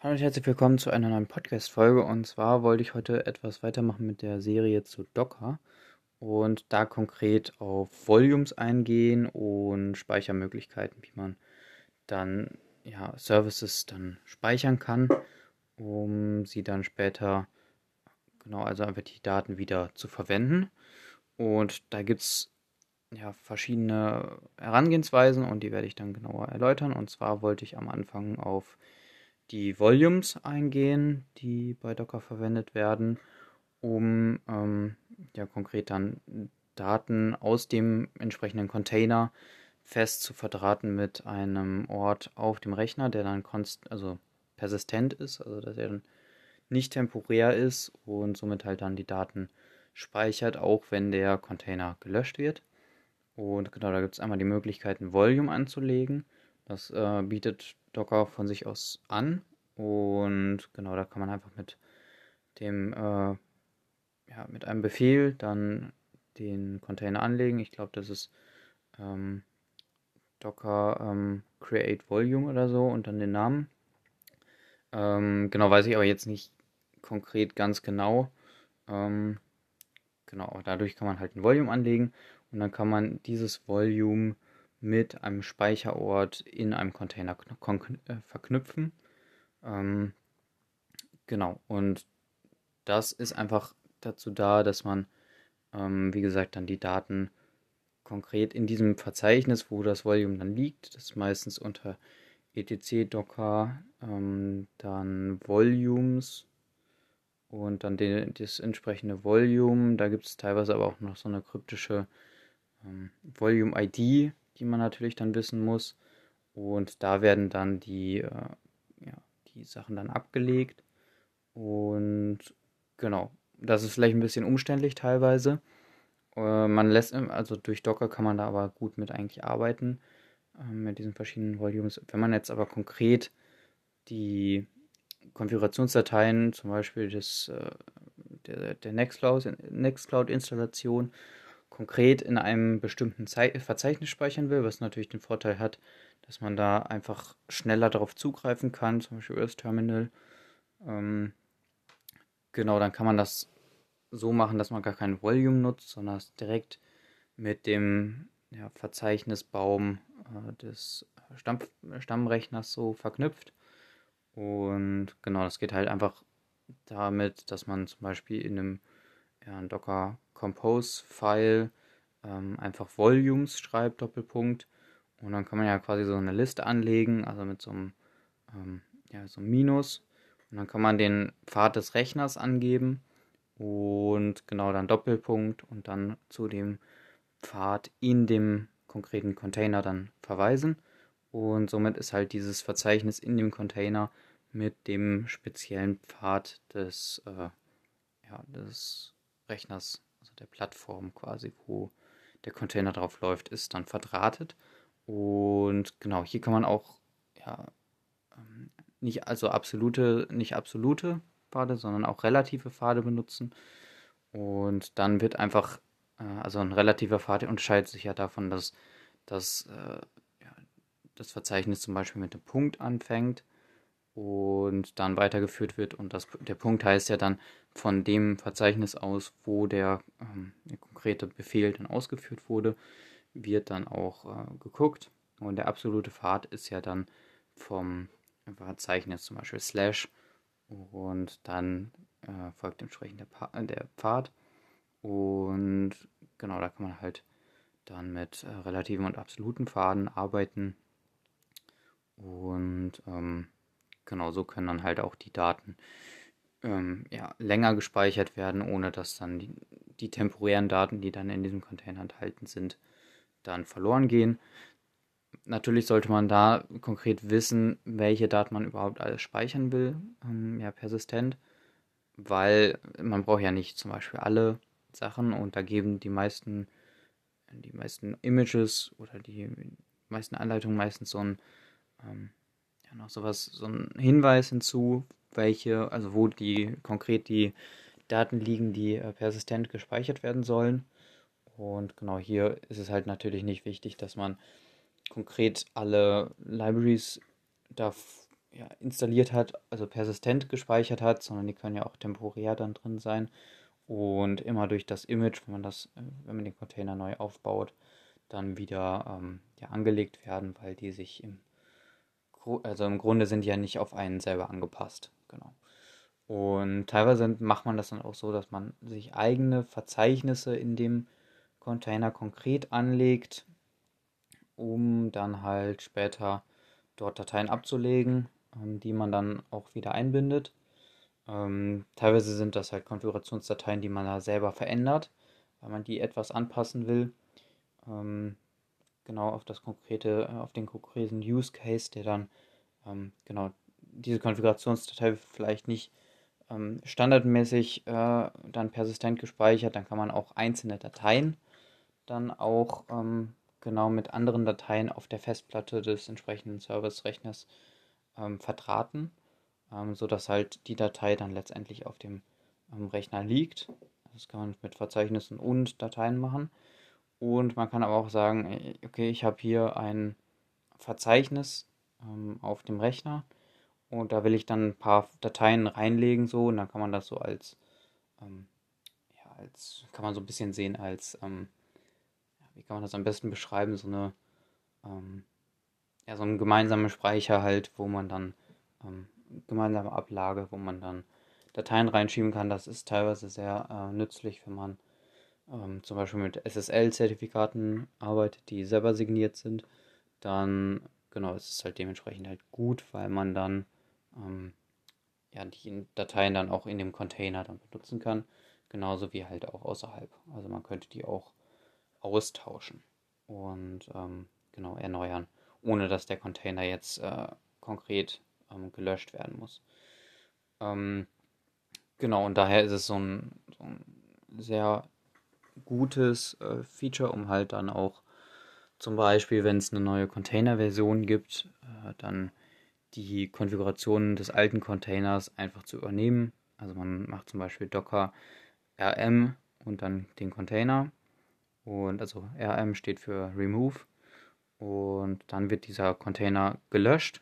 Hallo und herzlich willkommen zu einer neuen Podcast-Folge. Und zwar wollte ich heute etwas weitermachen mit der Serie zu Docker und da konkret auf Volumes eingehen und Speichermöglichkeiten, wie man dann ja, Services dann speichern kann, um sie dann später, genau, also einfach die Daten wieder zu verwenden. Und da gibt es ja, verschiedene Herangehensweisen und die werde ich dann genauer erläutern. Und zwar wollte ich am Anfang auf die Volumes eingehen, die bei Docker verwendet werden, um ähm, ja konkret dann Daten aus dem entsprechenden Container fest zu verdrahten mit einem Ort auf dem Rechner, der dann konst also persistent ist, also dass er dann nicht temporär ist und somit halt dann die Daten speichert, auch wenn der Container gelöscht wird. Und genau, da gibt es einmal die Möglichkeit, ein Volume anzulegen. Das äh, bietet Docker von sich aus an. Und genau, da kann man einfach mit dem, äh, ja, mit einem Befehl dann den Container anlegen. Ich glaube, das ist ähm, Docker ähm, Create Volume oder so und dann den Namen. Ähm, genau, weiß ich aber jetzt nicht konkret ganz genau. Ähm, genau, dadurch kann man halt ein Volume anlegen und dann kann man dieses Volume mit einem Speicherort in einem Container äh, verknüpfen. Ähm, genau, und das ist einfach dazu da, dass man, ähm, wie gesagt, dann die Daten konkret in diesem Verzeichnis, wo das Volume dann liegt, das ist meistens unter etc docker, ähm, dann Volumes und dann den, das entsprechende Volume. Da gibt es teilweise aber auch noch so eine kryptische ähm, Volume-ID, die man natürlich dann wissen muss. Und da werden dann die, äh, ja, die Sachen dann abgelegt. Und genau, das ist vielleicht ein bisschen umständlich teilweise. Äh, man lässt, also durch Docker kann man da aber gut mit eigentlich arbeiten, äh, mit diesen verschiedenen Volumes. Wenn man jetzt aber konkret die Konfigurationsdateien, zum Beispiel des, äh, der, der Nextcloud-Installation, konkret in einem bestimmten Ze Verzeichnis speichern will, was natürlich den Vorteil hat, dass man da einfach schneller darauf zugreifen kann, zum Beispiel über das Terminal. Ähm, genau, dann kann man das so machen, dass man gar kein Volume nutzt, sondern es direkt mit dem ja, Verzeichnisbaum äh, des Stamm Stammrechners so verknüpft. Und genau, das geht halt einfach damit, dass man zum Beispiel in einem ja, Docker Compose File ähm, einfach Volumes schreibt, Doppelpunkt. Und dann kann man ja quasi so eine Liste anlegen, also mit so einem, ähm, ja, so einem Minus. Und dann kann man den Pfad des Rechners angeben und genau dann Doppelpunkt und dann zu dem Pfad in dem konkreten Container dann verweisen. Und somit ist halt dieses Verzeichnis in dem Container mit dem speziellen Pfad des, äh, ja, des Rechners, also der Plattform quasi, wo der Container drauf läuft, ist dann verdrahtet. Und genau, hier kann man auch ja, ähm, nicht also absolute, nicht absolute Pfade, sondern auch relative Pfade benutzen. Und dann wird einfach, äh, also ein relativer Pfad unterscheidet sich ja davon, dass, dass äh, ja, das Verzeichnis zum Beispiel mit einem Punkt anfängt und dann weitergeführt wird. Und das, der Punkt heißt ja dann von dem Verzeichnis aus, wo der, ähm, der konkrete Befehl dann ausgeführt wurde, wird dann auch äh, geguckt. Und der absolute Pfad ist ja dann vom Verzeichnis zum Beispiel Slash und dann äh, folgt entsprechend der, pa der Pfad. Und genau, da kann man halt dann mit äh, relativen und absoluten Pfaden arbeiten. Und ähm, genau so können dann halt auch die Daten ähm, ja, länger gespeichert werden, ohne dass dann die, die temporären Daten, die dann in diesem Container enthalten sind, dann verloren gehen. Natürlich sollte man da konkret wissen, welche Daten man überhaupt alles speichern will, ähm, ja, persistent, weil man braucht ja nicht zum Beispiel alle Sachen und da geben die meisten, die meisten Images oder die meisten Anleitungen meistens so ein ähm, ja noch sowas, so ein Hinweis hinzu, welche, also wo die konkret die Daten liegen, die äh, persistent gespeichert werden sollen. Und genau hier ist es halt natürlich nicht wichtig, dass man konkret alle Libraries da ja, installiert hat, also persistent gespeichert hat, sondern die können ja auch temporär dann drin sein und immer durch das Image, wenn man das, äh, wenn man den Container neu aufbaut, dann wieder ähm, ja, angelegt werden, weil die sich im, also im Grunde sind die ja nicht auf einen selber angepasst. Genau. Und teilweise macht man das dann auch so, dass man sich eigene Verzeichnisse in dem Container konkret anlegt, um dann halt später dort Dateien abzulegen, ähm, die man dann auch wieder einbindet. Ähm, teilweise sind das halt Konfigurationsdateien, die man da selber verändert, weil man die etwas anpassen will. Ähm, genau auf das konkrete, auf den konkreten Use Case, der dann genau diese Konfigurationsdatei vielleicht nicht ähm, standardmäßig äh, dann persistent gespeichert, dann kann man auch einzelne Dateien dann auch ähm, genau mit anderen Dateien auf der Festplatte des entsprechenden Service-Rechners ähm, verdrahten, ähm, sodass halt die Datei dann letztendlich auf dem ähm, Rechner liegt. Das kann man mit Verzeichnissen und Dateien machen. Und man kann aber auch sagen, äh, okay, ich habe hier ein Verzeichnis ähm, auf dem Rechner und da will ich dann ein paar Dateien reinlegen so und dann kann man das so als, ähm, ja, als, kann man so ein bisschen sehen als, ähm, wie kann man das am besten beschreiben, so eine, ähm, ja, so ein gemeinsamer Speicher halt, wo man dann, ähm, gemeinsame Ablage, wo man dann Dateien reinschieben kann. Das ist teilweise sehr äh, nützlich, wenn man ähm, zum Beispiel mit SSL-Zertifikaten arbeitet, die selber signiert sind. Dann, genau, ist es halt dementsprechend halt gut, weil man dann ähm, ja, die Dateien dann auch in dem Container dann benutzen kann. Genauso wie halt auch außerhalb. Also man könnte die auch austauschen und ähm, genau erneuern, ohne dass der Container jetzt äh, konkret ähm, gelöscht werden muss. Ähm, genau, und daher ist es so ein, so ein sehr gutes äh, Feature, um halt dann auch zum Beispiel, wenn es eine neue Container-Version gibt, äh, dann die Konfiguration des alten Containers einfach zu übernehmen. Also man macht zum Beispiel Docker rm und dann den Container und also RM steht für Remove. Und dann wird dieser Container gelöscht.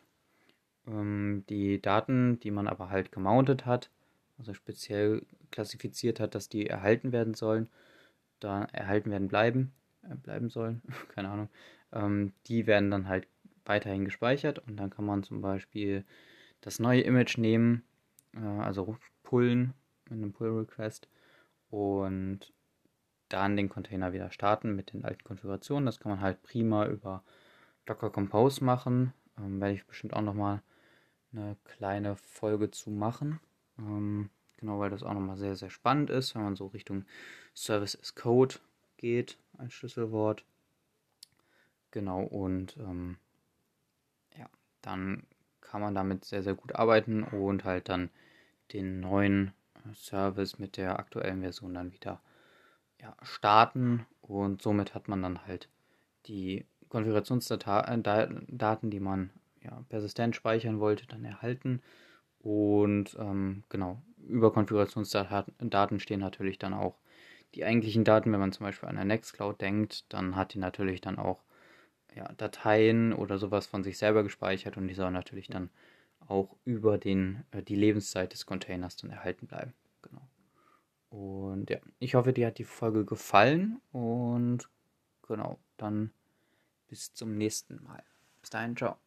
Ähm, die Daten, die man aber halt gemountet hat, also speziell klassifiziert hat, dass die erhalten werden sollen, da erhalten werden bleiben, äh, bleiben sollen, keine Ahnung, ähm, die werden dann halt weiterhin gespeichert und dann kann man zum Beispiel das neue Image nehmen, äh, also pullen mit einem Pull Request und dann den Container wieder starten mit den alten Konfigurationen. Das kann man halt prima über Docker Compose machen. Ähm, werde ich bestimmt auch nochmal eine kleine Folge zu machen. Ähm, genau, weil das auch nochmal sehr, sehr spannend ist, wenn man so Richtung Service as Code geht, ein Schlüsselwort. Genau, und ähm, dann kann man damit sehr, sehr gut arbeiten und halt dann den neuen Service mit der aktuellen Version dann wieder ja, starten und somit hat man dann halt die Konfigurationsdaten, die man ja, persistent speichern wollte, dann erhalten. Und ähm, genau, über Konfigurationsdaten stehen natürlich dann auch die eigentlichen Daten. Wenn man zum Beispiel an der Nextcloud denkt, dann hat die natürlich dann auch ja, Dateien oder sowas von sich selber gespeichert und die sollen natürlich dann auch über den, äh, die Lebenszeit des Containers dann erhalten bleiben. Genau. Und ja, ich hoffe, dir hat die Folge gefallen und genau, dann bis zum nächsten Mal. Bis dahin, ciao.